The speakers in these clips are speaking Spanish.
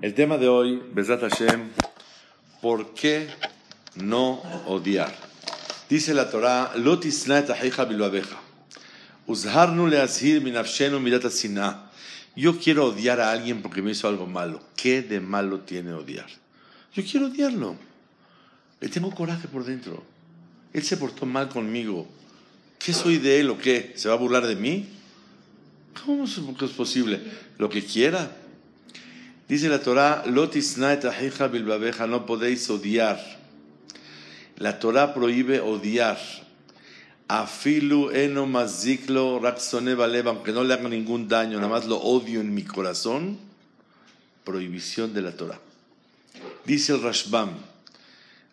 El tema de hoy, Besat Hashem, ¿por qué no odiar? Dice la Torah, sinah. Yo quiero odiar a alguien porque me hizo algo malo. ¿Qué de malo tiene odiar? Yo quiero odiarlo. Le tengo coraje por dentro. Él se portó mal conmigo. ¿Qué soy de él o qué? ¿Se va a burlar de mí? ¿Cómo es posible? Lo que quiera. Dice la Torah, no podéis odiar. La Torah prohíbe odiar. Afilu eno maziklo aunque no le haga ningún daño, nada más lo odio en mi corazón. Prohibición de la Torah. Dice el Rashbam,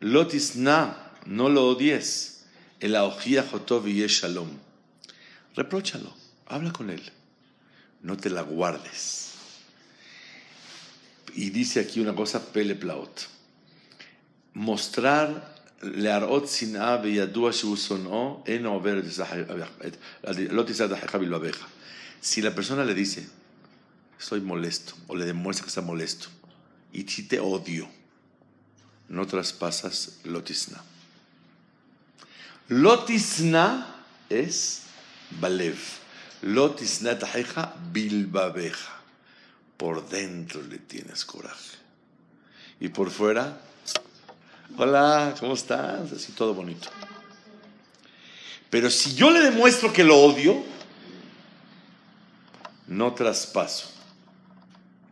lotisna, no lo odies. El aojía jotov y shalom. Repróchalo, habla con él. No te la guardes Y dice aquí una cosa, pele plaot. Mostrar להראות שנאה וידוע שהוא שונאו, אינו עובר לא תישא את אחיך בלבביך. Si la persona le dice, estoy molesto, o le demuestra que está molesto, y si te odio, no traspasas lotisna. Lotisna es balev. Lotisna tajeja bilbabeja por dentro le tienes coraje. Y por fuera, hola, ¿cómo estás? Así todo bonito. Pero si yo le demuestro que lo odio, no traspaso.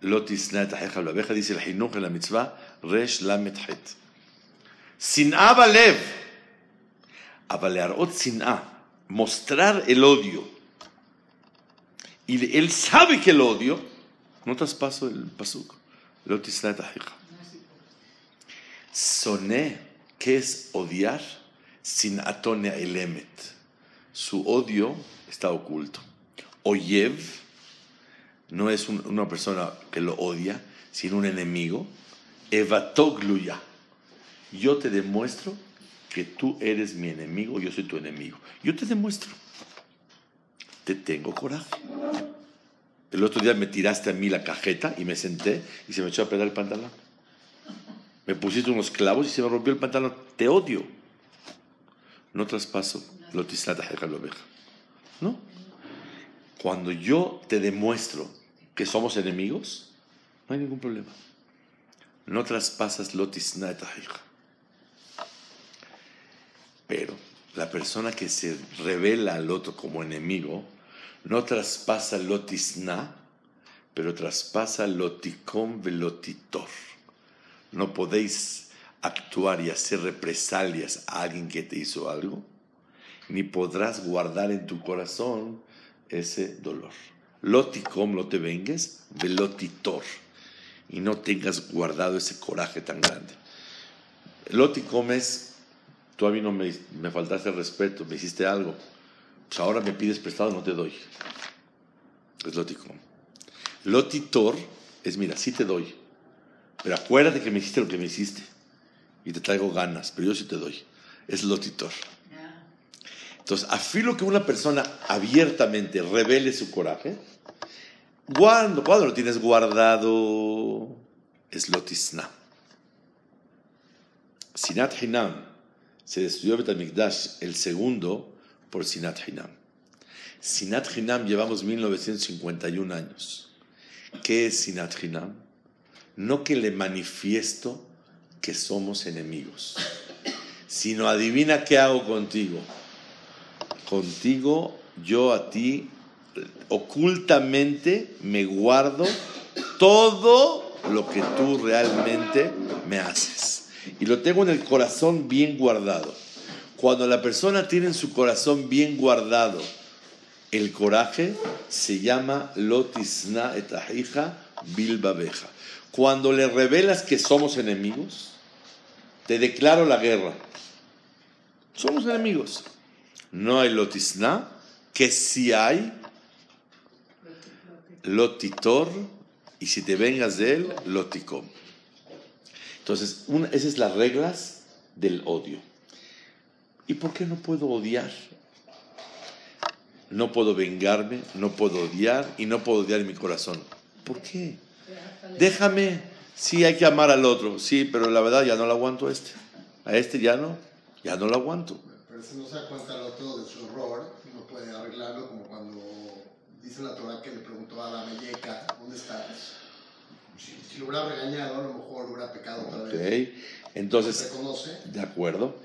Lotis la abeja dice el Hinuch en la mitzvah, Resh Lamet Het. Sin'a balev. Abalearot sin'a. Mostrar el odio. Y él sabe que el odio no traspaso el pasuk. Soné, ¿qué es odiar? Sin atonia elemet. Su odio está oculto. Oyev no es una persona que lo odia, sino un enemigo. Evatogluya. Yo te demuestro que tú eres mi enemigo, yo soy tu enemigo. Yo te demuestro. Te tengo coraje. El otro día me tiraste a mí la cajeta y me senté y se me echó a pegar el pantalón. Me pusiste unos clavos y se me rompió el pantalón. Te odio. No traspaso. Lo ¿No? Cuando yo te demuestro que somos enemigos, no hay ningún problema. No traspasas Pero la persona que se revela al otro como enemigo, no traspasa lotisna, pero traspasa loticón velotitor. No podéis actuar y hacer represalias a alguien que te hizo algo, ni podrás guardar en tu corazón ese dolor. Loticom, no te vengues, velotitor, y no tengas guardado ese coraje tan grande. Loticom es, tú a mí no me, me faltaste el respeto, me hiciste algo pues ahora me pides prestado, no te doy. Es lótico. Lotitor es, mira, sí te doy, pero acuérdate que me hiciste lo que me hiciste y te traigo ganas, pero yo sí te doy. Es lotitor. Entonces, afilo que una persona abiertamente revele su coraje, cuando, lo tienes guardado, es lotisna. Sinat Hinam se destruyó Betamikdash el segundo por Sinat Hinam. Sinat Hinam llevamos 1951 años. ¿Qué es Sinat Hinam? No que le manifiesto que somos enemigos, sino adivina qué hago contigo. Contigo, yo a ti, ocultamente me guardo todo lo que tú realmente me haces. Y lo tengo en el corazón bien guardado. Cuando la persona tiene en su corazón bien guardado el coraje, se llama lotisna etahija bilbabeja. Cuando le revelas que somos enemigos, te declaro la guerra. Somos enemigos. No hay lotisna, que si hay lotitor, y si te vengas de él, loticom. Entonces, esas son las reglas del odio. ¿Y por qué no puedo odiar? No puedo vengarme, no puedo odiar y no puedo odiar en mi corazón. ¿Por qué? Déjame, Sí, hay que amar al otro, sí, pero la verdad ya no lo aguanto a este. A este ya no, ya no lo aguanto. Pero si no se da cuenta el otro de su error, no puede arreglarlo como cuando dice la Torah que le preguntó a la Melleca, ¿dónde estás? Si, si, lo hubiera regañado, a lo mejor hubiera pecado otra vez. Ok, entonces, Reconoce. de acuerdo.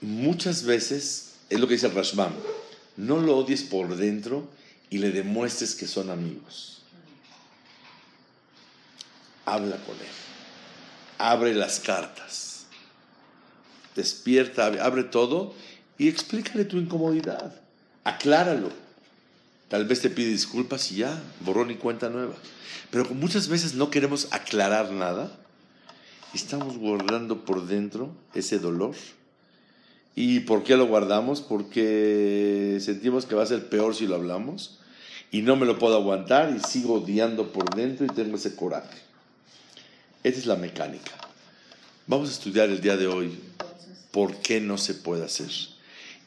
Muchas veces, es lo que dice el Rashbam, no lo odies por dentro y le demuestres que son amigos. Habla con él. Abre las cartas. Despierta, abre- todo y explícale tu incomodidad. Acláralo. Tal vez te pide disculpas y ya, borrón y cuenta nueva. Pero muchas veces no queremos aclarar nada, estamos guardando por dentro ese dolor. ¿Y por qué lo guardamos? Porque sentimos que va a ser peor si lo hablamos y no me lo puedo aguantar y sigo odiando por dentro y tengo ese coraje. Esta es la mecánica. Vamos a estudiar el día de hoy por qué no se puede hacer.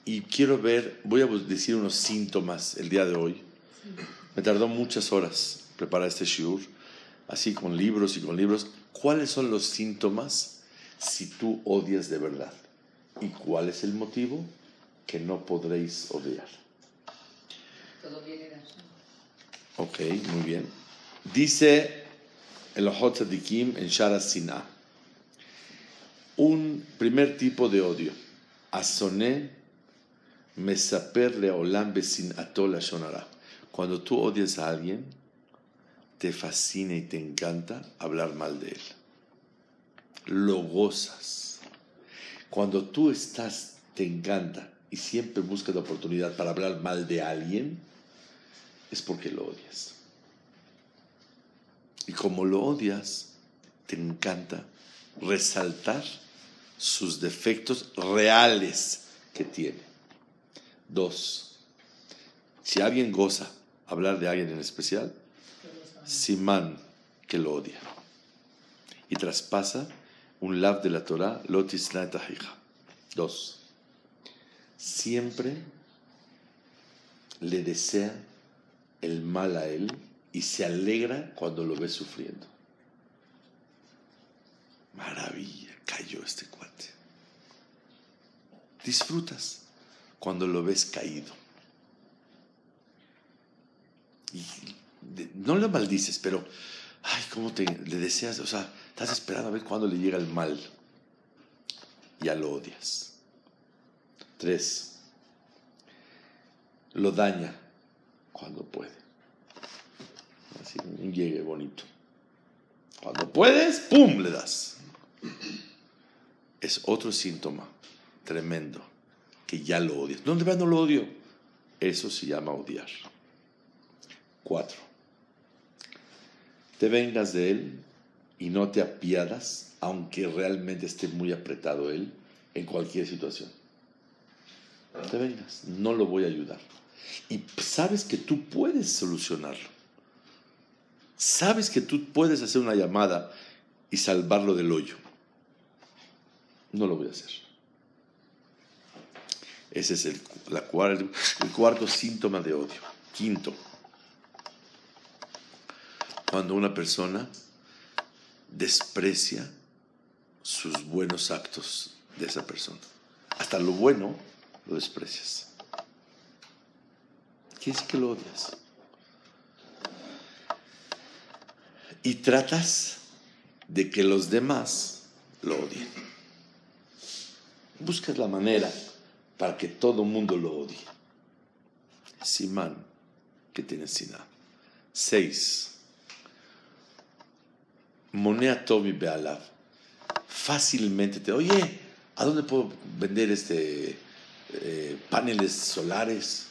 Y quiero ver, voy a decir unos síntomas el día de hoy. Me tardó muchas horas preparar este shiur, así con libros y con libros. ¿Cuáles son los síntomas si tú odias de verdad? ¿Y cuál es el motivo que no podréis odiar? Todo viene de. Ok, muy bien. Dice el Ojot Tzadikim en Shara Sinah. Un primer tipo de odio. Asoné mesaper leolam besin atol shonara. Cuando tú odias a alguien, te fascina y te encanta hablar mal de él. Lo gozas. Cuando tú estás, te encanta y siempre buscas la oportunidad para hablar mal de alguien, es porque lo odias. Y como lo odias, te encanta resaltar sus defectos reales que tiene. Dos, si alguien goza hablar de alguien en especial, Simán que lo odia. Y traspasa un lav de la Torah, lotis hija. Dos, siempre le desea el mal a él y se alegra cuando lo ve sufriendo. Maravilla, cayó este cuate. Disfrutas cuando lo ves caído. Y no le maldices, pero, ay, ¿cómo te le deseas? O sea, estás esperando a ver cuándo le llega el mal. Ya lo odias. Tres, lo daña cuando puede. Así, llegue bonito. Cuando puedes, ¡pum! le das. Es otro síntoma tremendo que ya lo odias. No, de verdad no lo odio. Eso se llama odiar. Cuatro. Te vengas de él y no te apiadas, aunque realmente esté muy apretado él, en cualquier situación. Te vengas, no lo voy a ayudar. Y sabes que tú puedes solucionarlo. Sabes que tú puedes hacer una llamada y salvarlo del hoyo. No lo voy a hacer. Ese es el, la cuar- el cuarto síntoma de odio. Quinto, cuando una persona desprecia sus buenos actos de esa persona. Hasta lo bueno lo desprecias. Quiere decir que lo odias. Y tratas de que los demás lo odien. Buscas la manera para que todo mundo lo odie. Simán, que tiene Siná. Seis. Monea Tobi Bealav. Fácilmente te, oye, ¿a dónde puedo vender este eh, paneles solares?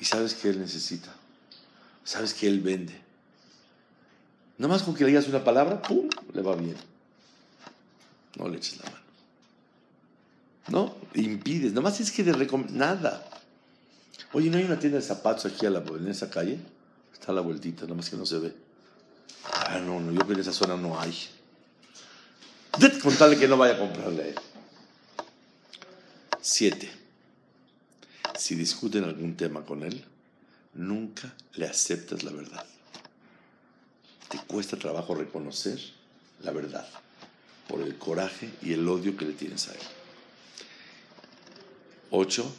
Y sabes que él necesita. Sabes que él vende. Nada más con que le digas una palabra, ¡pum! le va bien. No le eches la mano. No, impides. Nada más es que de nada. Oye, ¿no hay una tienda de zapatos aquí a la, en esa calle? Está a la vueltita, nada más que no se ve. Ah, no, no, yo creo que en esa zona no hay. Contarle que no vaya a comprarle a él. Siete. Si discuten algún tema con él, nunca le aceptas la verdad. te cuesta trabajo reconocer la verdad por el coraje y el odio que le tienes a él. Ocho,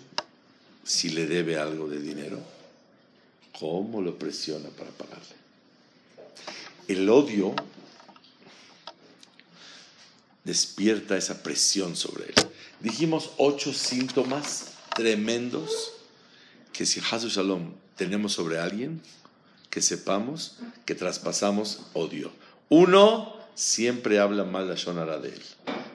si le debe algo de dinero, ¿cómo lo presiona para pagarle? El odio despierta esa presión sobre él. Dijimos ocho síntomas tremendos que si Hazu Shalom tenemos sobre alguien, que sepamos que traspasamos odio. Uno, siempre habla mal la Shonara de él.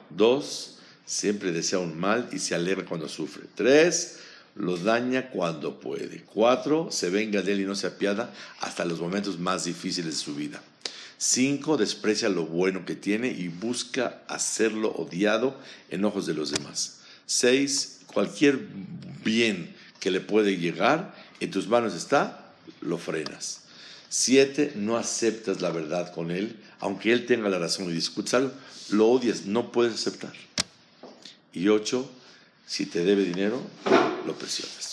Dos, siempre desea un mal y se alegra cuando sufre. Tres, lo daña cuando puede. Cuatro, se venga de él y no se apiada hasta los momentos más difíciles de su vida. Cinco, desprecia lo bueno que tiene y busca hacerlo odiado en ojos de los demás. Seis, cualquier bien que le puede llegar, en tus manos está, lo frenas. Siete, no aceptas la verdad con él, aunque él tenga la razón y discutas lo odias, no puedes aceptar. Y ocho, si te debe dinero, lo presionas.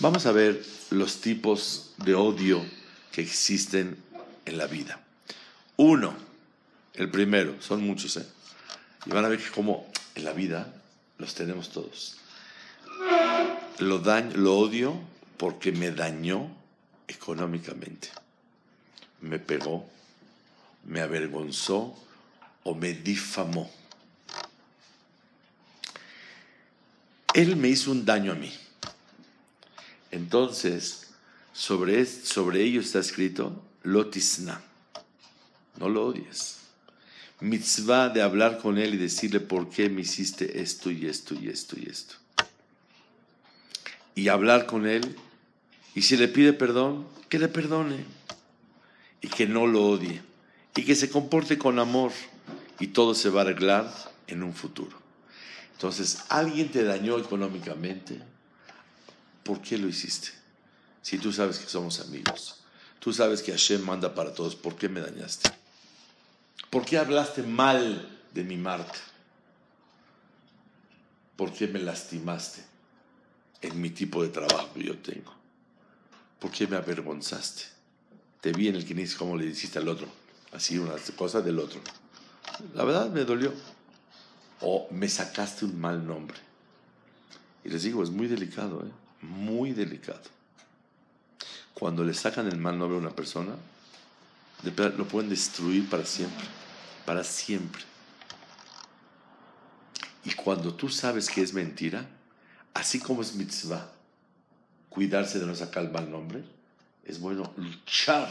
Vamos a ver los tipos de odio que existen en la vida. Uno, el primero, son muchos, ¿eh? Y van a ver que como en la vida los tenemos todos. Lo, daño, lo odio porque me dañó económicamente. Me pegó, me avergonzó o me difamó. Él me hizo un daño a mí. Entonces, sobre, sobre ello está escrito lotisna. No lo odies. Mitzvah de hablar con él y decirle por qué me hiciste esto y esto y esto y esto. Y hablar con él. Y si le pide perdón, que le perdone. Y que no lo odie. Y que se comporte con amor. Y todo se va a arreglar en un futuro. Entonces, alguien te dañó económicamente. ¿Por qué lo hiciste? Si tú sabes que somos amigos. Tú sabes que Hashem manda para todos. ¿Por qué me dañaste? ¿Por qué hablaste mal de mi marca? ¿Por qué me lastimaste en mi tipo de trabajo que yo tengo? ¿Por qué me avergonzaste? Te vi en el Kinis como le dijiste al otro, así una cosa del otro. La verdad me dolió o me sacaste un mal nombre. Y les digo, es muy delicado, ¿eh? muy delicado. Cuando le sacan el mal nombre a una persona, lo pueden destruir para siempre, para siempre. Y cuando tú sabes que es mentira, así como es mitzvah, cuidarse de no sacar el mal nombre, es bueno luchar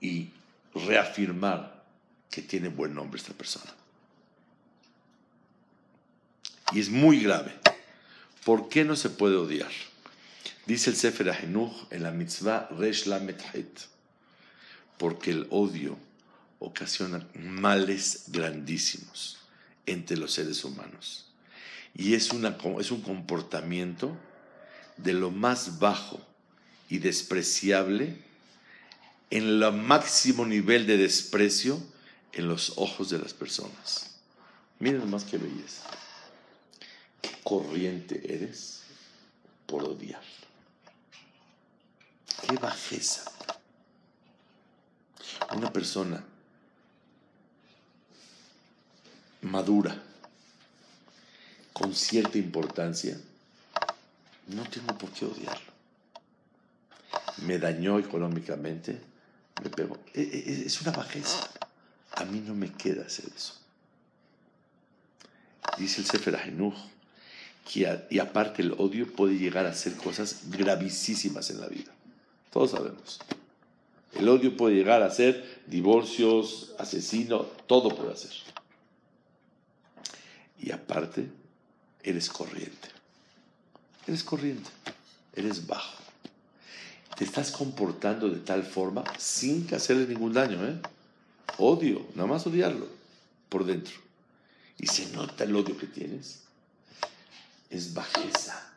y reafirmar que tiene buen nombre esta persona. Y es muy grave. ¿Por qué no se puede odiar? Dice el Sefer Ahinuch en la mitzvah Resh Lamet porque el odio ocasiona males grandísimos entre los seres humanos. Y es, una, es un comportamiento de lo más bajo y despreciable en el máximo nivel de desprecio en los ojos de las personas. Miren más que belleza corriente eres por odiar. Qué bajeza. Una persona madura, con cierta importancia, no tengo por qué odiarlo. Me dañó económicamente, me pegó. E, e, es una bajeza. A mí no me queda hacer eso. Dice el Sefer Ahinuch, y aparte el odio puede llegar a hacer cosas gravísimas en la vida. Todos sabemos. El odio puede llegar a ser divorcios, asesino, todo puede hacer. Y aparte, eres corriente. Eres corriente. Eres bajo. Te estás comportando de tal forma sin hacerle ningún daño. ¿eh? Odio, nada más odiarlo por dentro. Y se nota el odio que tienes es bajeza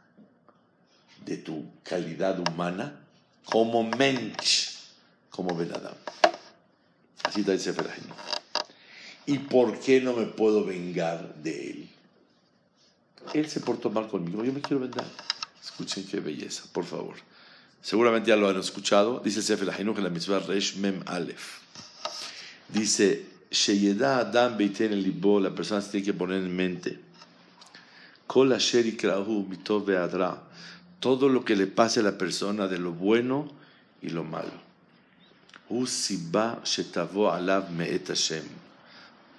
de tu calidad humana como mensch, como Benadam. Así está el Sefer ¿Y por qué no me puedo vengar de él? Él se portó mal conmigo, yo me quiero vengar. Escuchen qué belleza, por favor. Seguramente ya lo han escuchado. Dice Sefer Ha'inuch en la mitzvah Resh Mem Aleph. Dice, Sheyeda Adam Beiten el Libo, la persona se tiene que poner en mente. Kol asher ikrahu mitov ve'adra. Todo lo que le pase a la persona de lo bueno y lo malo.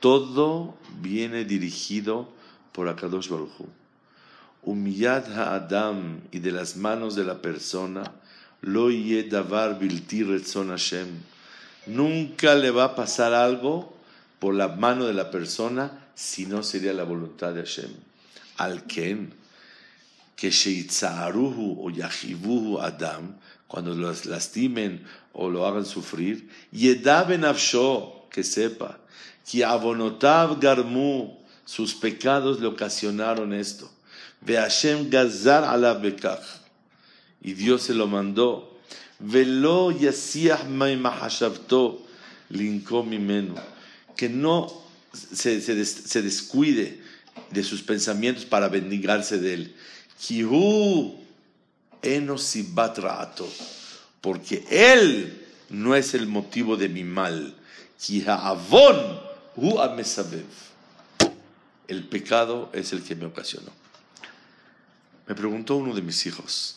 Todo viene dirigido por Akadosh Baruch Hu. Umiyad ha'adam y de las manos de la persona, lo davar bilti Hashem. Nunca le va a pasar algo por la mano de la persona si no sería la voluntad de Hashem. Al ken, que sheitzaruhu o yachivuhu adam, cuando los lastimen o lo hagan sufrir, yeda benafsho, que sepa, que abonotav garmu, sus pecados le ocasionaron esto. Ve Hashem gazar alav bekach. Y Dios se lo mandó. Velo yasiah mahashavto linko mimenu. Que no se, se, des- se descuide de sus pensamientos para bendigarse de él. Kihu enosibat ra'ato. Porque él no es el motivo de mi mal. El pecado es el que me ocasionó. Me preguntó uno de mis hijos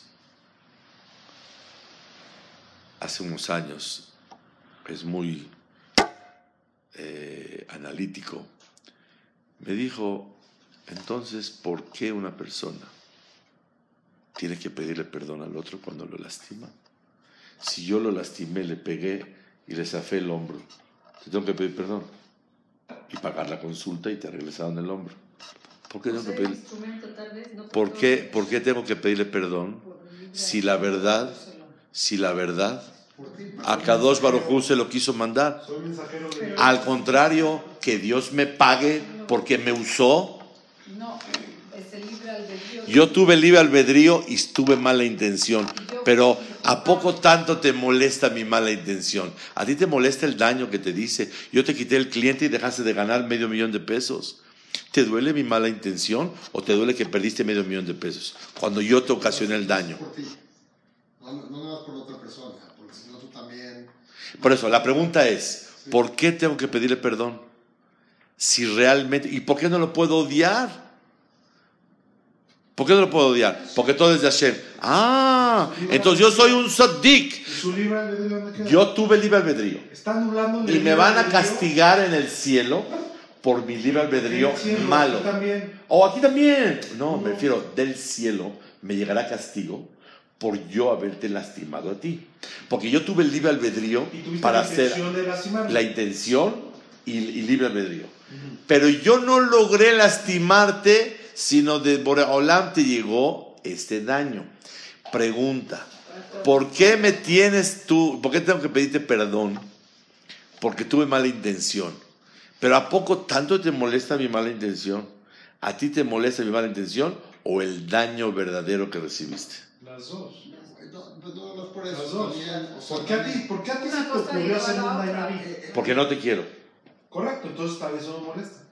hace unos años, es muy eh, analítico, me dijo, entonces, ¿por qué una persona tiene que pedirle perdón al otro cuando lo lastima? Si yo lo lastimé, le pegué y le zafé el hombro, te tengo que pedir perdón y pagar la consulta y te regresaron el hombro. ¿Por qué tengo que el pedir? instrumento, tal vez, no ¿Por por qué, todo. ¿Por qué tengo que pedirle perdón si la verdad, si la verdad a Kadosh Baruj se lo quiso mandar? Al contrario, que Dios me pague porque me usó. No, es el libre albedrío. Yo tuve libre albedrío y tuve mala intención. Pero ¿a poco tanto te molesta mi mala intención? ¿A ti te molesta el daño que te dice? Yo te quité el cliente y dejaste de ganar medio millón de pesos. ¿Te duele mi mala intención o te duele que perdiste medio millón de pesos? Cuando yo te ocasioné el daño. Por ti. No, por otra persona, porque si no tú también. Por eso, la pregunta es, ¿por qué tengo que pedirle perdón? Si realmente, ¿y por qué no lo puedo odiar? ¿Por qué no lo puedo odiar? Porque todo es de Hashem. Ah, entonces yo soy un saddik. Yo tuve libre albedrío. Y me van a castigar en el cielo por mi libre albedrío malo. O aquí también. No, me refiero, del cielo me llegará castigo por yo haberte lastimado a ti. Porque yo tuve el libre albedrío para hacer la intención y, y libre albedrío. Pero yo no logré lastimarte, sino de Boreolam te llegó este daño. Pregunta, ¿por qué me tienes tú, por qué tengo que pedirte perdón? Porque tuve mala intención. Pero ¿a poco tanto te molesta mi mala intención? ¿A ti te molesta mi mala intención o el daño verdadero que recibiste? Las dos. No, no, no es por eso. Las dos. También, o sea, ¿Por qué a ti, por qué a ti se te ocurrió la un daño a mí? Porque no te quiero. Correcto, entonces tal vez eso me molesta.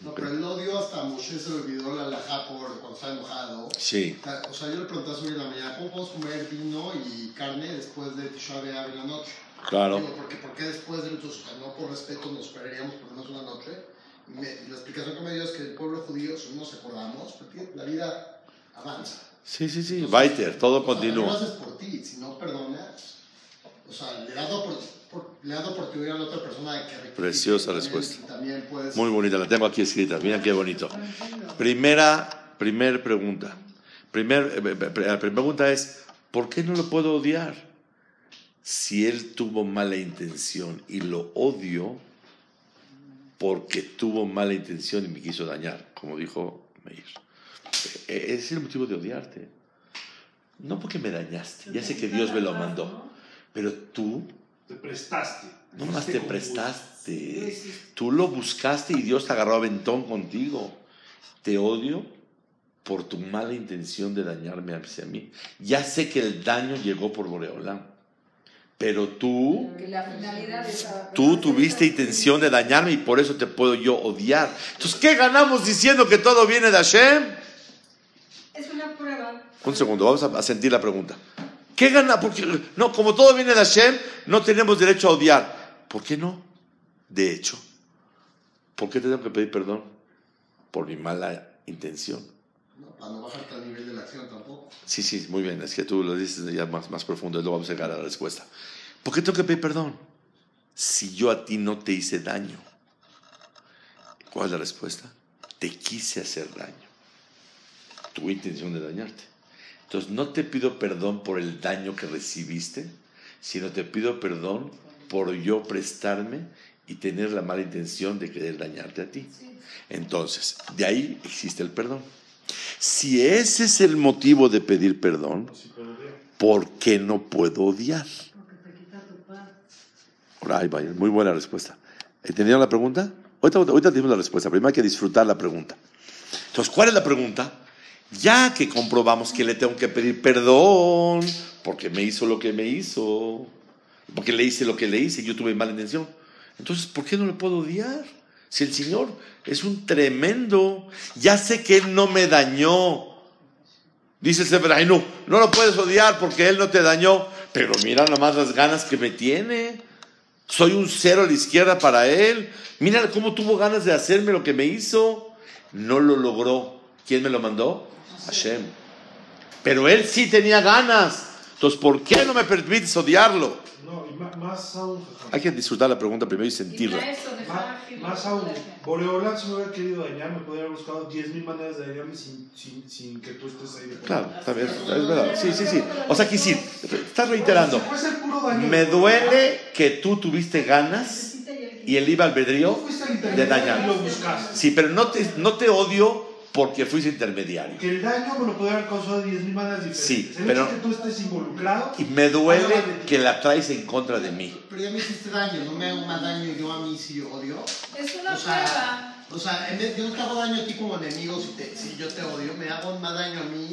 No, pero el odio hasta Moshe se olvidó la alajá por cuando estaba enojado. Sí. O sea, yo le pregunté a su en la mañana, ¿cómo podemos comer vino y carne después de Tisha B'Av en la noche? Claro. Digo, porque, ¿por qué después de muchos, o sea, no por respeto nos esperaríamos por menos una noche? Y, me- la explicación que me dio es que el pueblo judío, si no nos acordamos, porque la vida avanza. Sí, sí, sí. Weiter, todo O sea, No lo continúa. haces por ti, si no perdonas, o sea, le das, opor- por- le das oportunidad a la otra persona de que. Preciosa También- respuesta. También puedes... Muy bonita, la tengo aquí escrita. Mira qué bonito. Entiendo. Primera, primer pregunta. Primer, eh, eh, eh, la primera pregunta es, ¿por qué no lo puedo odiar? Si él tuvo mala intención y lo odio porque tuvo mala intención y me quiso dañar, como dijo Meir. Ese es el motivo de odiarte. No porque me dañaste, ya sé que Dios me lo mandó, pero tú Te prestaste. no más te prestaste. Tú lo buscaste y Dios te agarró a aventón contigo. Te odio por tu mala intención de dañarme hacia mí. Ya sé que el daño llegó por Boreolam. Pero tú, Que la finalidad de esa- tú tuviste intención de dañarme y por eso te puedo yo odiar. Entonces, ¿qué ganamos diciendo que todo viene de Hashem? Es una prueba. Un segundo, vamos a a sentir la pregunta. ¿Qué gana? Porque, no, como todo viene de Hashem, no tenemos derecho a odiar. ¿Por qué no? De hecho, ¿por qué tengo que pedir perdón? Por mi mala intención. No, para no bajarte al nivel de la acción tampoco. Sí, sí, muy bien. Es que tú lo dices ya más, más profundo y luego vamos a llegar a la respuesta. ¿Por qué tengo que pedir perdón? Si yo a ti no te hice daño. ¿Cuál es la respuesta? Te quise hacer daño. Tuve intención de dañarte. Entonces no te pido perdón por el daño que recibiste, sino te pido perdón por yo prestarme y tener la mala intención de querer dañarte a ti. Entonces, de ahí existe el perdón. Si ese es el motivo de pedir perdón. ¿por qué no puedo odiar? Ahí vaya, muy buena respuesta. ¿Entendieron la pregunta? Ahorita, ahorita tenemos la respuesta. Primero hay que disfrutar la pregunta. Entonces, ¿cuál es la pregunta? Ya que comprobamos que le tengo que pedir perdón porque me hizo lo que me hizo, porque le hice lo que le hice yo tuve mala intención. Entonces, ¿por qué no le puedo odiar? Si el Señor es un tremendo, ya sé que Él no me dañó. Dice el Sefer Hainu, no lo puedes odiar porque Él no te dañó, pero mira nomás las ganas que me tiene. Soy un cero a la izquierda para Él. Mira cómo tuvo ganas de hacerme lo que me hizo. No lo logró. ¿Quién me lo mandó? Hashem. Pero Él sí tenía ganas. Entonces, ¿por qué no me permites odiarlo? No, y más aún. Hay que disfrutar la pregunta primero y Y sentirla. para eso, Ma- Más aún, Boreolán si me hubiera querido dañar, me podría haber buscado 10.000 maneras de dañarme sin, sin, sin que tú estés ahí. de Claro, medio. también, es verdad. Sí, sí, sí. O sea, que sí, estás reiterando. Me duele que tú tuviste ganas y él y el libre albedrío de y dañar. Sí, pero no te, no te odio porque fuiste intermediario. Que el daño me lo podría haber causado de 10.000 maneras diferentes. Sí, el pero- hecho que tú estés involucrado. Y me duele que la traes en contra de mí. Pero ya me hiciste daño, no me hago más daño yo a mí si odio. Es una O sea, prueba. o sea, en vez, yo no te hago daño a ti como enemigo si, te- si yo te odio, me hago más daño a mí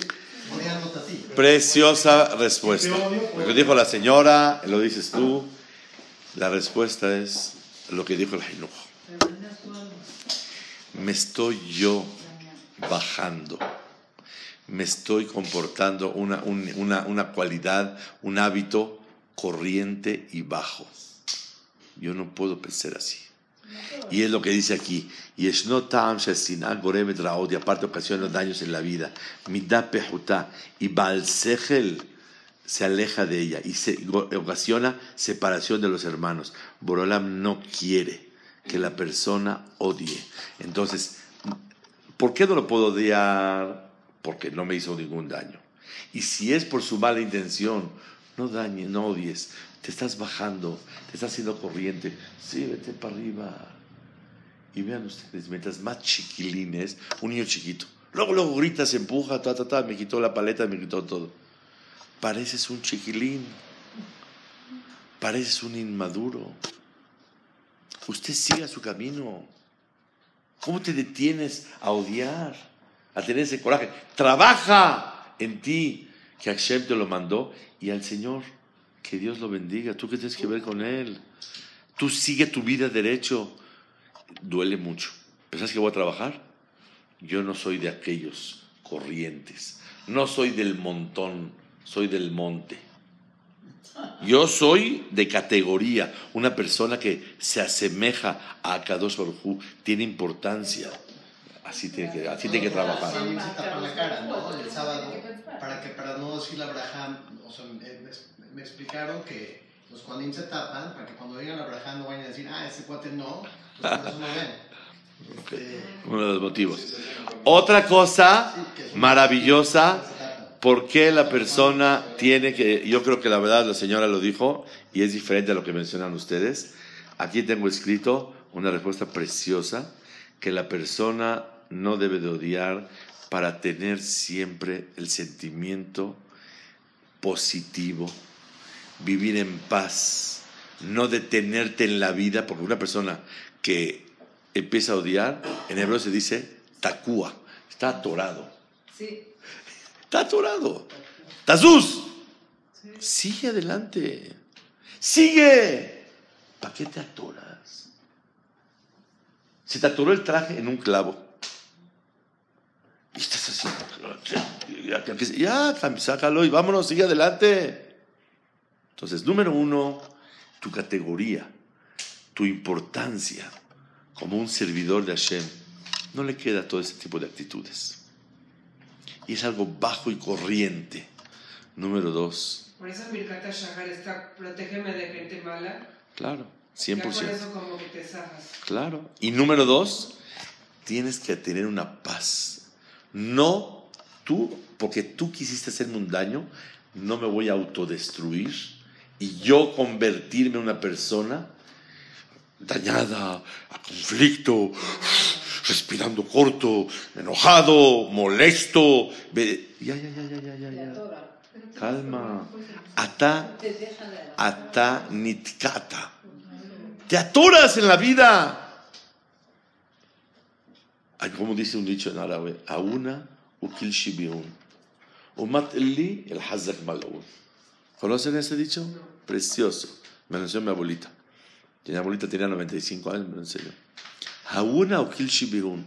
odiándote a ti. Preciosa respuesta. Lo que dijo la señora, lo dices tú. La respuesta es lo que dijo el Jinuj. Me estoy yo. Bajando. Me estoy comportando una, un- una, una cualidad, un hábito corriente y bajo. Yo no puedo pensar así. Y es lo que dice aquí. Y es no tam goremet raot, y aparte ocasiona daños en la vida. Midah pehuta. Y Baal Sechel se aleja de ella y se ocasiona separación de los hermanos. Borolam no quiere que la persona odie. Entonces, ¿por qué no lo puedo odiar? Porque no me hizo ningún daño. Y si es por su mala intención, no dañes, no odies. Te estás bajando, te estás haciendo corriente. Sí, vete para arriba. Y vean ustedes, mientras más chiquilines, un niño chiquito, luego, luego grita, se empuja, ta, ta, ta, me quitó la paleta, me quitó todo. Pareces un chiquilín. Pareces un inmaduro. Usted siga su camino. ¿Cómo te detienes a odiar? A tener ese coraje. Trabaja en ti, que Hashem te lo mandó, y al Señor, que Dios lo bendiga. ¿Tú qué tienes que ver con Él? Tú sigue tu vida derecho. Duele mucho. ¿Pensás que voy a trabajar? Yo no soy de aquellos corrientes. No soy del montón, soy del monte. Yo soy de categoría, una persona que se asemeja a Kadosh Baruj tiene importancia. Así tiene que, así tiene que trabajar. Se tapa la cara, ¿no? El sábado, para que para no decir la Abraham, o sea, me, me- explicaron que los cuanim se tapan para que cuando digan la Abraham no vayan a decir, ah, ese cuate no, pues por eso no ven. Este, Uno de los motivos. Otra cosa maravillosa. ¿Por qué la persona tiene que, yo creo que la verdad la señora lo dijo y es diferente a lo que mencionan ustedes. Aquí tengo escrito una respuesta preciosa, que la persona no debe de odiar para tener siempre el sentimiento positivo, vivir en paz, no detenerte en la vida, porque una persona que empieza a odiar, en hebreo se dice takua, está atorado, Sí. Está atorado. Tazuz, sigue adelante, sigue. ¿Para qué te atoras? Se te atoró el traje en un clavo. Y estás así. Ya, sácalo y vámonos, sigue adelante. Entonces, número uno, tu categoría, tu importancia como un servidor de Hashem, no le queda todo ese tipo de actitudes. Y es algo bajo y corriente. Número dos, Por eso Mirkata Shahar está, protégeme de gente mala. claro, Ya por 100%. eso como que te zafas. Claro. Y número dos, tienes que tener una paz. No tú, porque tú quisiste hacerme un daño, no me voy a autodestruir y yo convertirme en una persona dañada, a conflicto, respirando corto, enojado, molesto. Ya, ya, ya, ya, ya, ya, ya. Calma. Ata, ata nitkata. Te atoras en la vida. Como dice un dicho en árabe, auna ukil shibiun. Umat el hazak malaun. ¿Conocen ese dicho? Precioso. Me lo enseñó mi abuelita. Mi abuelita tenía 95 años, me lo enseñó. Ukil shibiun.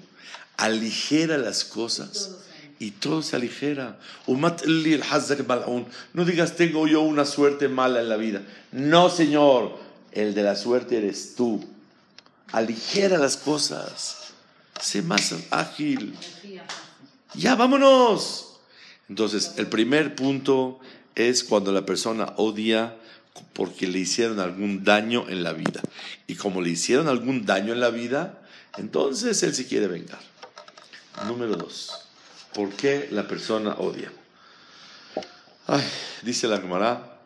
Aligera las cosas y todo se aligera. No digas, tengo yo una suerte mala en la vida. No, Señor. El de la suerte eres tú. Aligera las cosas. Sé más ágil. Ya, vámonos. Entonces, el primer punto es cuando la persona odia porque le hicieron algún daño en la vida. Y como le hicieron algún daño en la vida, entonces él se quiere vengar. Número dos, ¿por qué la persona odia? Ay, dice la Gemara,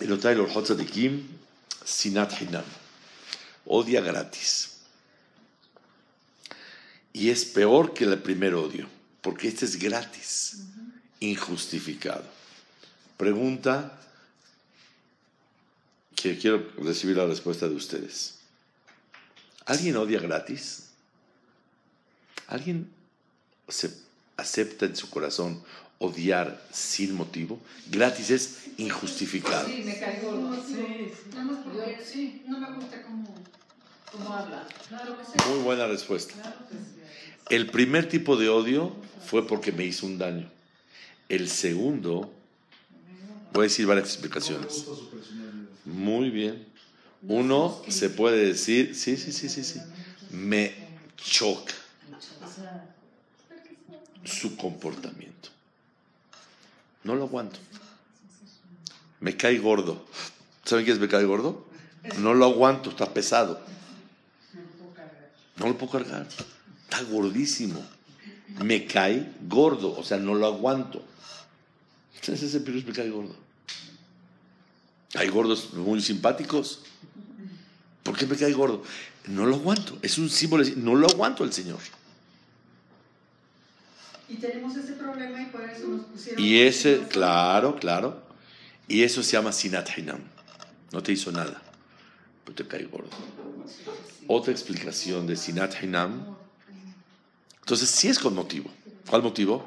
Elotai Lorhot Tzadikim, Sinat Hinam. Odia gratis. Y es peor que el primer odio, porque este es gratis, injustificado. Pregunta que quiero recibir la respuesta de ustedes. ¿Alguien odia gratis? ¿Alguien se acepta en su corazón odiar sin motivo? Gratis es injustificado. Sí, me caigo. Sí, Nada más porque Yo sí. no me gusta cómo, ¿Cómo habla? Claro que sí. Muy buena respuesta. Claro que sí. El primer tipo de odio fue porque me hizo un daño. El segundo, voy a decir varias explicaciones. Muy bien. Uno se puede decir, sí, sí, sí, sí, sí. Me choca su comportamiento. No lo aguanto. Me cae gordo. ¿Saben qué es me cae gordo? No lo aguanto, está pesado. No lo puedo cargar. Está gordísimo. Me cae gordo, o sea, no lo aguanto. Ese es el virus, me cae gordo. Hay gordos muy simpáticos. ¿Por qué me cae gordo? No lo aguanto. Es un símbolo. de- No lo aguanto el Señor. Y tenemos ese problema y por eso nos pusieron. Y ese, claro, claro. Y eso se llama Sinat Hinam. No te hizo nada, pero te cae gordo. Otra explicación de Sinat Hinam. Entonces, sí es con motivo. ¿Cuál motivo?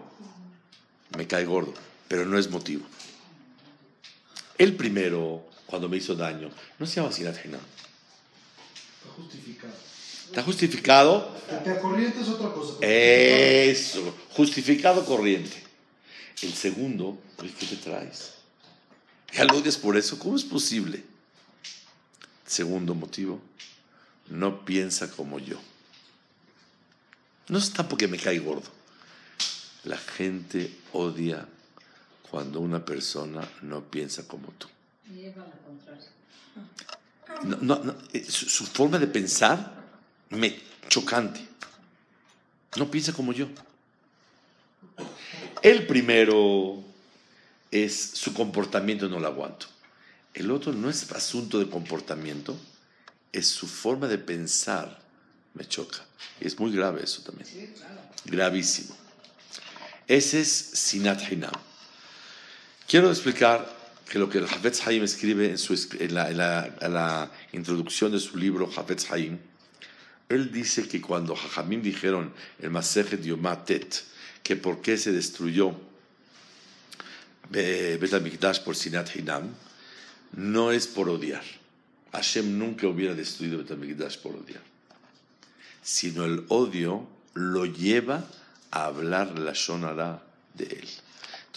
Me cae gordo, pero no es motivo. El primero, cuando me hizo daño, no se llama Hinam. Está justificado. Está justificado. Que te acorrientes es otra cosa. Eso, justificado corriente. El segundo, ¿qué te traes? ¿Ya lo odias por eso? ¿Cómo es posible? Segundo motivo, no piensa como yo. No es tampoco me cae gordo. La gente odia cuando una persona no piensa como tú. No, no, no, eh, su, su forma de pensar me chocante. No piensa como yo. El primero es su comportamiento no lo aguanto. El otro no es asunto de comportamiento, es su forma de pensar me choca. Es muy grave eso también. Gravísimo. Ese es Sinat Hinam. Quiero explicar que lo que el Hafetz Haim escribe en, su, en, la, en la- en la introducción de su libro Hafetz Haim, él dice que cuando Jajamim dijeron el Masejet Yomatet, que por qué se destruyó Be- Bet HaMikdash por Sinat Hinam, no es por odiar. Hashem nunca hubiera destruido Bet HaMikdash por odiar sino el odio lo lleva a hablar la shonara de él.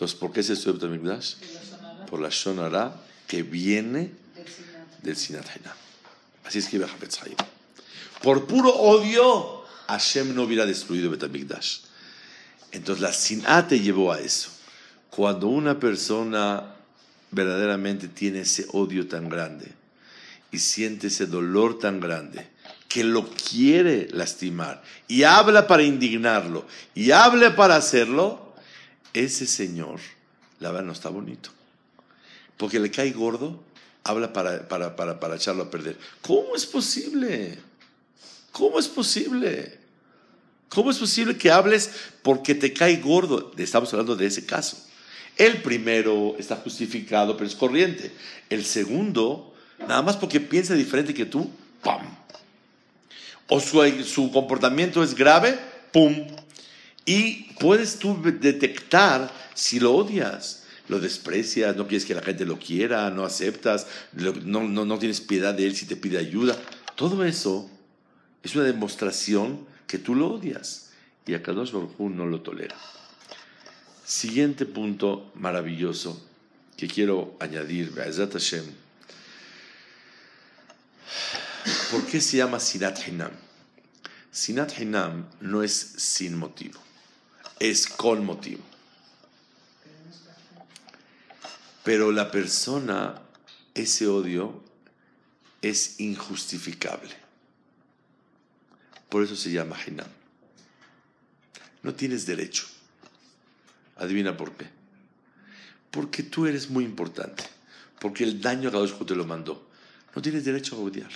Entonces, ¿por qué se estudia Betamigdash? por la Shonara que viene Del Sinat. Así escribe Hafetz Haim. Por puro odio, Hashem no hubiera destruido Betamikdash. Entonces la Sinat te llevó a eso. Cuando una persona verdaderamente tiene ese odio tan grande y siente ese dolor tan grande que lo quiere lastimar y habla para indignarlo y habla para hacerlo, ese señor, la verdad, no está bonito. Porque le cae gordo, habla para, para, para, para echarlo a perder. ¿Cómo es posible? ¿Cómo es posible? ¿Cómo es posible que hables porque te cae gordo? Estamos hablando de ese caso. El primero está justificado, pero es corriente. El segundo, nada más porque piensa diferente que tú, ¡pam! O su, su comportamiento es grave, ¡pum! Y puedes tú detectar si lo odias, lo desprecias, no quieres que la gente lo quiera, no aceptas, no, no, no tienes piedad de él si te pide ayuda. Todo eso es una demostración que tú lo odias y a Kadosh Baruj Hu no lo tolera. Siguiente punto maravilloso que quiero añadir, Be'ezat Hashem. ¿Por qué se llama Sinat Hinam? Sinat Hinam no es sin motivo, es con motivo. Pero la persona, ese odio, es injustificable. Por eso se llama Hinam. No tienes derecho. Adivina por qué. Porque tú eres muy importante. Porque el daño a Kadosh te lo mandó. No tienes derecho a odiar.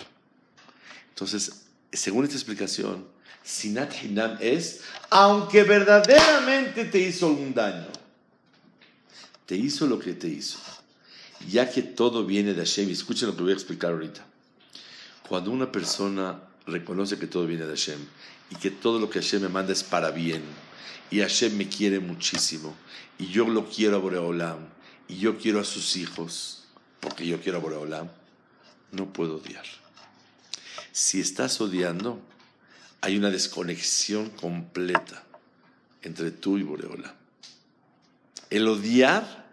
Entonces, según esta explicación, Sinat Hinam es, aunque verdaderamente te hizo algún daño, te hizo lo que te hizo, ya que todo viene de Hashem, y escuchen lo que voy a explicar ahorita. Cuando una persona reconoce que todo viene de Hashem y que todo lo que Hashem me manda es para bien, y Hashem me quiere muchísimo, y yo lo quiero a Boreolam, y yo quiero a sus hijos, porque yo quiero a Boreolam, no puedo odiar. Si estás odiando, hay una desconexión completa entre tú y Boreolam. El odiar,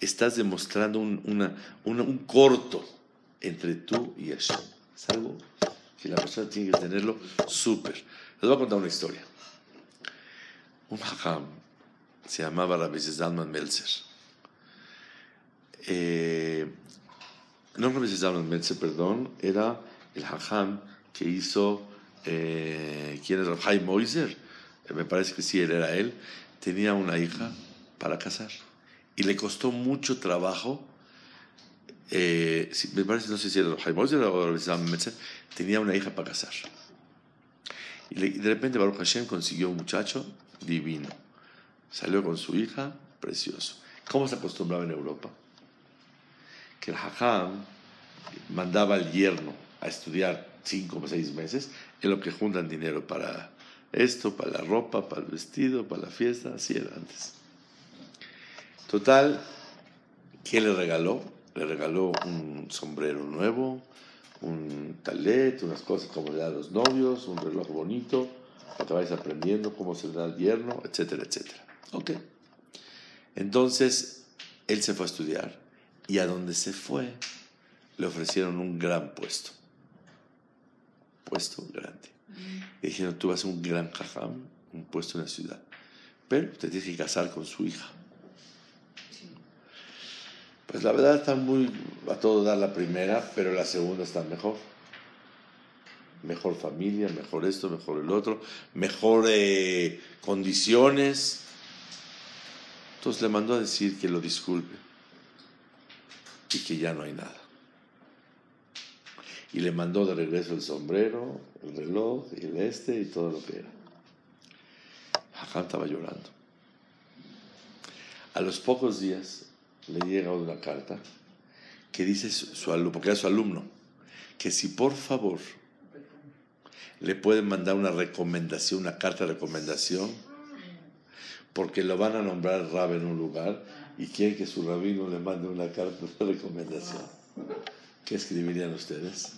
estás demostrando un, una- un corto entre tú y Hashem. Es algo que la persona tiene que tenerlo súper. Les voy a contar una historia. Un hajam se llamaba Rabbi Zalman Meltzer. Eh, no Rabbi Zalman Meltzer, perdón, era el hajam que hizo, eh, ¿quién es Rabbi Moiser? Eh, me parece que sí, él era él. Tenía una hija para casar y le costó mucho trabajo. eh, me parece, no sé si era Rabbi Moiser o Meltzer, tenía una hija para casar. Y le- de repente Baruch Hashem consiguió un muchacho divino. Salió con su hija, precioso. ¿Cómo se acostumbraba en Europa? Que el hajam mandaba al yerno a estudiar cinco o seis meses en lo que juntan dinero para esto, para la ropa, para el vestido, para la fiesta. Así era antes. Total, ¿qué le regaló? Le regaló un sombrero nuevo, un talet, unas cosas como le dan los novios, un reloj bonito, para que aprendiendo cómo se le da al yerno, etcétera, etcétera. Ok. Entonces, él se fue a estudiar y a donde se fue le ofrecieron un gran puesto. Puesto grande. Le dijeron, tú vas a un gran jajam, un puesto en la ciudad, pero te tienes que casar con su hija. Pues la verdad está muy a todo dar la primera, pero la segunda está mejor. Mejor familia, mejor esto, mejor el otro, mejor eh, condiciones. Entonces le mandó a decir que lo disculpe y que ya no hay nada. Y le mandó de regreso el sombrero, el reloj el este y todo lo que era. Hajam estaba llorando. A los pocos días le llega una carta que dice su, su alumno, porque era su alumno, que si por favor le pueden mandar una recomendación, una carta de recomendación, porque lo van a nombrar rab en un lugar y quieren que su rabino le mande una carta de recomendación. ¿Qué escribirían ustedes?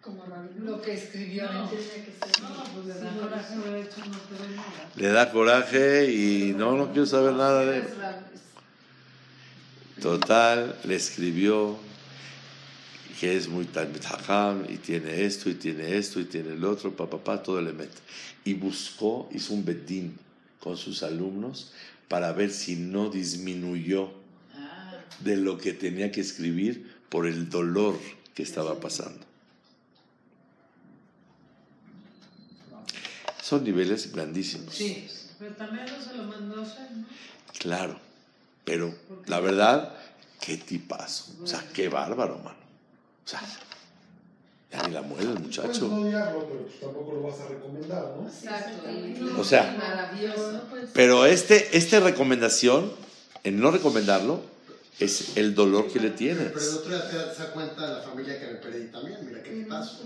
Como. Lo que escribió. No, tiene que ser. No, pues le da coraje haber hecho no te doy nada. Le da coraje y no, no quiero saber nada de él. Total, le escribió que es muy jajam y tiene esto y tiene esto y tiene el otro, papá, papá, todo le mete. Y buscó, hizo un bedín con sus alumnos para ver si no disminuyó Ah, de lo que tenía que escribir por el dolor que estaba pasando. Son niveles grandísimos. Sí. pero también no se lo mandó a hacer, ¿no? Claro, pero la verdad, qué tipazo. O sea, qué bárbaro, mano. O sea, ya ni la muere el Puedes muchacho. no odiarlo, pero pues tampoco lo vas a recomendar, ¿no? Exacto. O sea, maravilloso. Pero este, esta recomendación, en no recomendarlo, es el dolor que le Pero el tienes. otro día te das cuenta de la familia que me perdí también. Mira qué tipazo.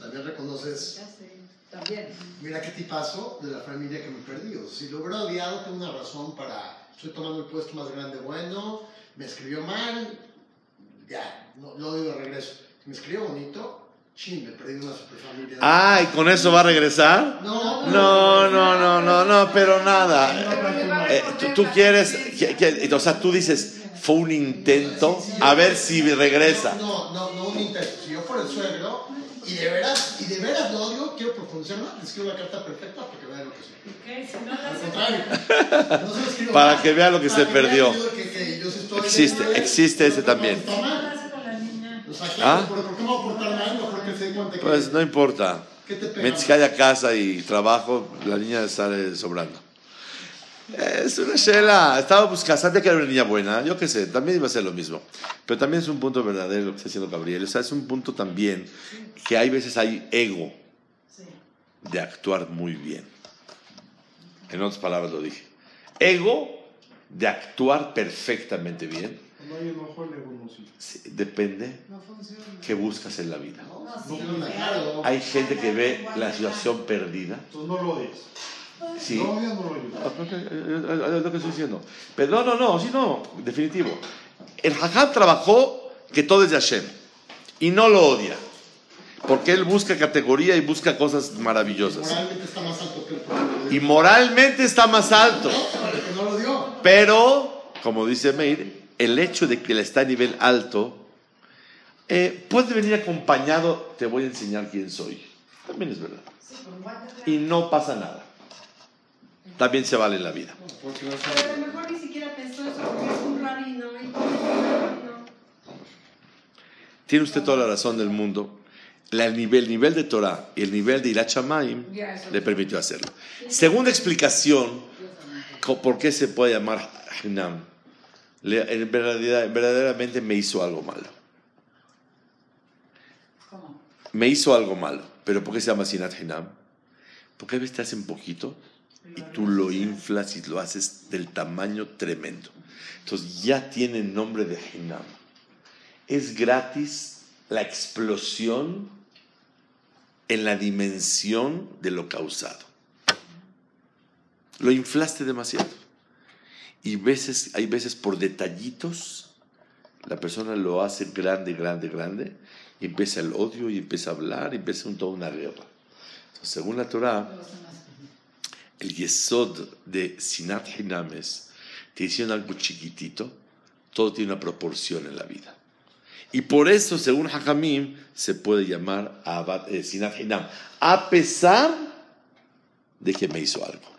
También reconoces, También. mira qué tipazo de la familia que me perdí. O sea, si lo hubiera odiado, tengo una razón para. Estoy tomando el puesto más grande, bueno. Me escribió mal, ya, no, lo odio de regreso. Si me escribió bonito, chin, me perdí una super familia. Ah, ¿y con eso va a regresar? No, No, no, no, no, no, pero nada. Eh, tú, tú quieres, que- que- o sea, tú dices, fue un intento, a ver si regresa. No, no, no un intento. Si yo fuera el suegro y de veras, y de veras lo odio, quiero profundizar más, le escribo la carta perfecta para que vean lo que soy. ¿Qué? Si no Al la contrario. No se lo escribo Para más, que vea lo que se vea perdió. que- que yo sí estoy- Existe, existe ese también. ¿Ah? ¿por. Pues no importa. Mientras que haya casa y trabajo, la niña sale sobrando. Es una shela. Estaba buscando, sabía que era una niña buena, yo qué sé, también iba a ser lo mismo. Pero también es un punto verdadero lo que está haciendo Gabriel. O sea, es un punto también que hay veces hay ego de actuar muy bien. En otras palabras lo dije. Ego de actuar perfectamente bien. No hay enojo, el ego no sí. Sí, Depende No funciona. qué buscas en la vida. No, sí. Hay gente que ve la situación perdida. Entonces no lo odies. Sí. No no lo odies. Ah, ok, eh, Es lo que estoy diciendo. Pero no, no, no, sí, no, definitivo. El Hajam trabajó que todo es de Hashem y no lo odia. Porque él busca categoría y busca cosas maravillosas. Moralmente está más alto que el propio. Y moralmente está más alto. No. Pero, como dice Meir, el hecho de que él está a nivel alto eh, puede venir acompañado, te voy a enseñar quién soy. También es verdad. Y no pasa nada. También se vale en la vida. Porque no Pero a sabe. lo mejor ni siquiera pensó eso porque es un rabino y como es un rabino. Tiene usted toda la razón del mundo. La- el nivel, nivel de Torah y el nivel de eso. le permitió hacerlo. Segunda explicación, ¿por qué se puede llamar Hinam? Verdaderamente me hizo algo malo. ¿Cómo? Me hizo algo malo. ¿Pero por qué se llama Sinat Hinam? Porque a veces te hacen poquito y tú lo inflas y lo haces del tamaño tremendo. Entonces ya tiene nombre de Hinam. Es gratis la explosión en la dimensión de lo causado. Lo inflaste demasiado. Y veces, hay veces por detallitos, la persona lo hace grande, grande, grande, y empieza el odio, y empieza a hablar, y empieza un- toda una guerra. Entonces, según la Torah, el yesod de Sinat Hinames, te hicieron algo chiquitito, todo tiene una proporción en la vida. Y por eso, según Hakamim, se puede llamar Abad, eh, Sinat Hinam, a pesar de que me hizo algo.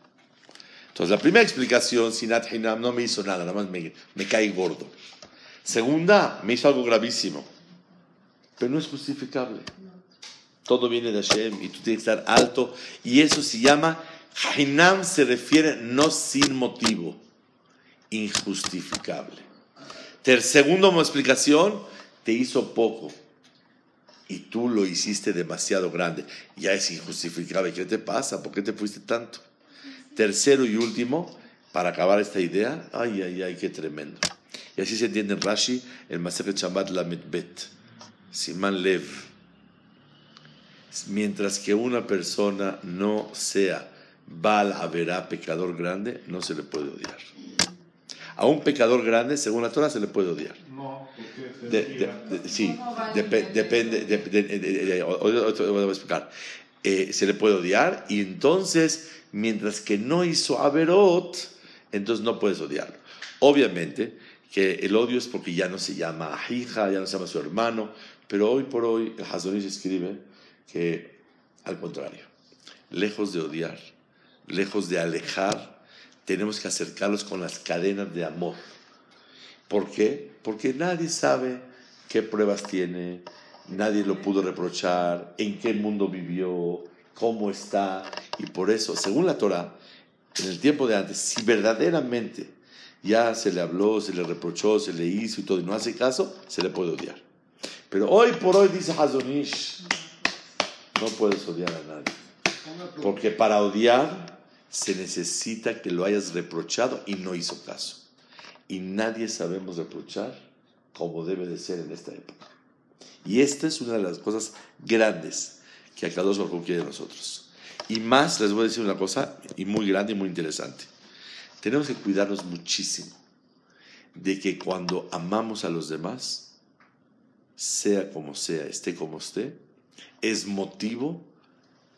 Entonces, la primera explicación, Sinat Hinam, no me hizo nada, nada más me, me cae gordo. Segunda, me hizo algo gravísimo, pero no es justificable. Todo viene de Hashem y tú tienes que estar alto. Y eso se llama, Hinam se refiere no sin motivo, injustificable. Ter, segundo explicación, te hizo poco y tú lo hiciste demasiado grande. Ya es injustificable. ¿Qué te pasa? ¿Por qué te fuiste tanto? Tercero y último, para acabar esta idea, ay, ay, ay, qué tremendo. Y así se entiende en Rashi, el Masechet Shabbat Lamed Bet, Siman Lev. Mientras que una persona no sea Baal Averá, pecador grande, no se le puede odiar. A un pecador grande, según la Torah, se le puede odiar. No, porque te De- de- diga. de- sí, ¿Cómo va a depende, de- voy a explicar. Eh, se le puede odiar y entonces, mientras que no hizo Averot, entonces no puedes odiarlo. Obviamente que el odio es porque ya no se llama hija, ya no se llama su hermano, pero hoy por hoy el Hazonish escribe que al contrario, lejos de odiar, lejos de alejar, tenemos que acercarlos con las cadenas de amor. ¿Por qué? Porque nadie sabe qué pruebas tiene, nadie lo pudo reprochar, en qué mundo vivió, cómo está, y por eso, según la Torah, en el tiempo de antes, si verdaderamente ya se le habló, se le reprochó, se le hizo y todo, y no hace caso, se le puede odiar. Pero hoy por hoy dice Hazonish, no puedes odiar a nadie. Porque para odiar se necesita que lo hayas reprochado y no hizo caso. Y nadie sabemos reprochar como debe de ser en esta época. Y esta es una de las cosas grandes que Akadosh Baruj quiere de nosotros. Y más, les voy a decir una cosa, y muy grande y muy interesante. Tenemos que cuidarnos muchísimo de que cuando amamos a los demás, sea como sea, esté como esté, es motivo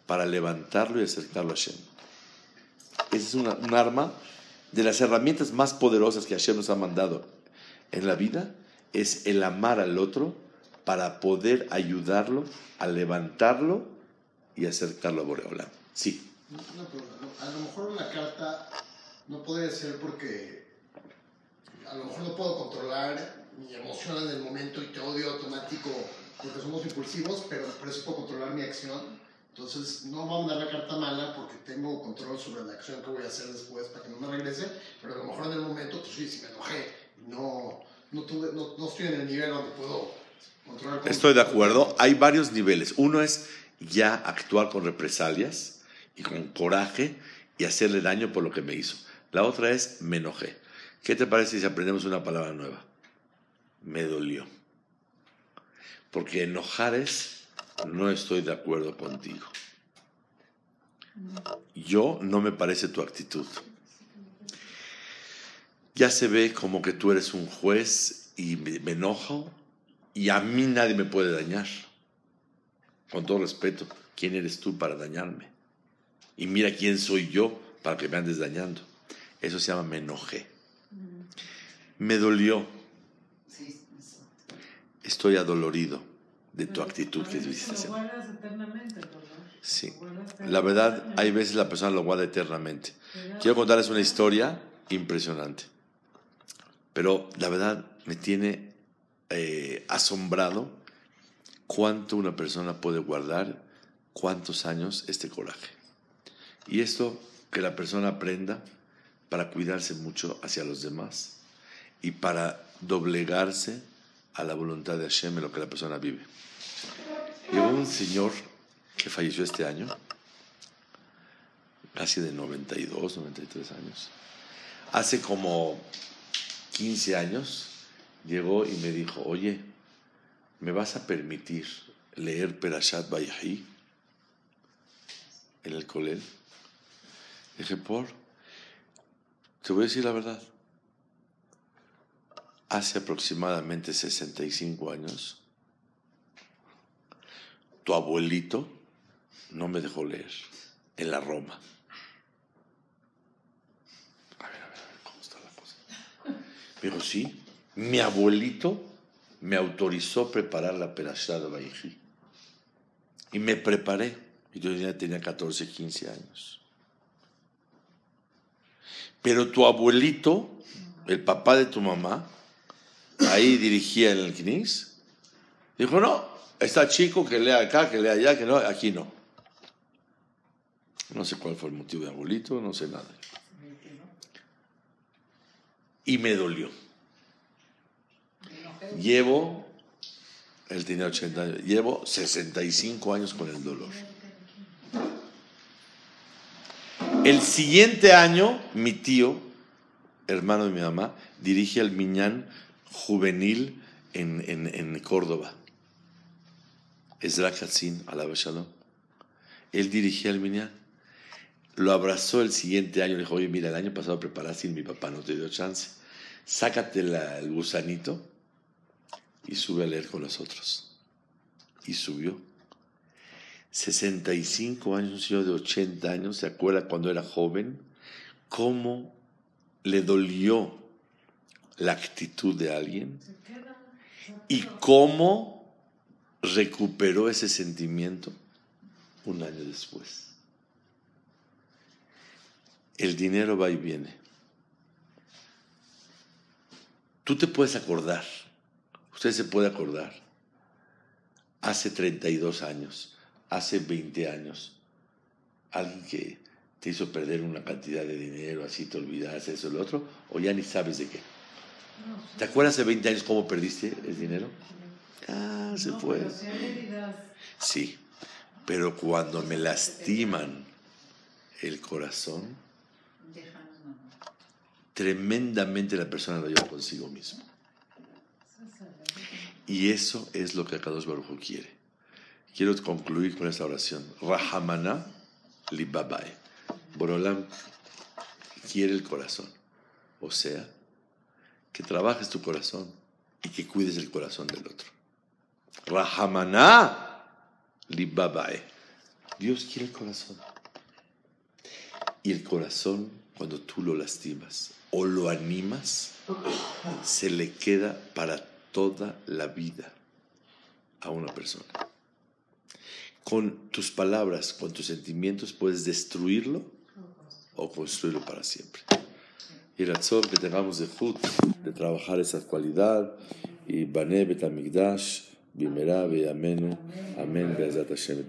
para levantarlo y acercarlo a Hashem. Esa es una- un arma de las herramientas más poderosas que Hashem nos ha mandado en la vida, es el amar al otro para poder ayudarlo a levantarlo y acercarlo a Boreolam. Sí, Una ¿no? A lo mejor la carta no puede ser porque a lo mejor no puedo controlar mi emoción en el momento y te odio automático porque somos impulsivos, pero por eso puedo controlar mi acción. Entonces no voy a mandar la carta mala porque tengo control sobre la acción que voy a hacer después para que no me regrese, pero a lo mejor en el momento, pues sí, si me enojé, no, no, tuve, no, no estoy en el nivel donde puedo controlar. estoy de acuerdo. Hay varios niveles. Uno es ya actuar con represalias y con coraje y hacerle daño por lo que me hizo. La otra es me enojé. ¿Qué te parece si aprendemos una palabra nueva? Me dolió. Porque enojar es no estoy de acuerdo contigo. Yo no me parece tu actitud. Ya se ve como que tú eres un juez y me, me enojo y a mí nadie me puede dañar. Con todo respeto, ¿quién eres tú para dañarme? Y mira quién soy yo para que me andes dañando. Eso se llama me enojé. Me dolió. Estoy adolorido de tu actitud que A veces viste Lo. Sí. La verdad, hay veces la persona lo guarda eternamente. Quiero contarles una historia impresionante. Pero la verdad me tiene eh, asombrado cuánto una persona puede guardar, cuántos años este coraje. Y esto que la persona aprenda para cuidarse mucho hacia los demás y para doblegarse a la voluntad de Hashem lo que la persona vive. Llegó un señor que falleció este año, casi de 92, 93 años. Hace como 15 años llegó y me dijo, oye, ¿me vas a permitir leer Perashat Vayahi en el colel? Dije, por, te voy a decir la verdad. Hace aproximadamente 65 años, tu abuelito no me dejó leer en la Roma. A ver, a ver, a ver, ¿cómo está la cosa? Me dijo, sí, mi abuelito me autorizó preparar la perashá de Vayehi. Y me preparé. Y yo ya tenía 14, 15 años. Pero tu abuelito, el papá de tu mamá, ahí dirigía en el Knis, dijo, no, está chico que lea acá, que lea allá, que no, aquí no. No sé cuál fue el motivo de abuelito, no sé nada. Y me dolió. Llevo, él tenía 80 años, llevo 65 años con el dolor. El siguiente año, mi tío, hermano de mi mamá, dirige el Miñán juvenil en, en, en Córdoba. Ezra Katzin, alaba Shalom. Él dirigía el Miñán. Lo abrazó el siguiente año. Le dijo, oye, mira, el año pasado preparaste y mi papá no te dio chance. Sácate el gusanito y sube a leer con los otros. Y subió. 65 años, un señor de 80 años, se acuerda cuando era joven, cómo le dolió la actitud de alguien y cómo recuperó ese sentimiento un año después. El dinero va y viene. Tú te puedes acordar, usted se puede acordar, hace 32 años, hace 20 años, alguien que te hizo perder una cantidad de dinero, así te olvidas eso, lo otro, o ya ni sabes de qué. ¿Te acuerdas hace 20 años cómo perdiste el dinero? Ah, se fue. Sí, pero cuando me lastiman el corazón, tremendamente la persona lo lleva consigo mismo. Y eso es lo que Akadosh Baruj Hu quiere. Quiero concluir con esta oración. Rahamana libabae. Borolam quiere el corazón. O sea, que trabajes tu corazón y que cuides el corazón del otro. Rahamana libabae. Dios quiere el corazón. Y el corazón, cuando tú lo lastimas o lo animas, se le queda para toda la vida a una persona. Con tus palabras, con tus sentimientos, puedes destruirlo o construirlo para siempre. Y razón que tengamos de fut, de trabajar esa cualidad, y Bané Betamigdash, Bimera, Amenu, Amén, Be'ezat Hashem,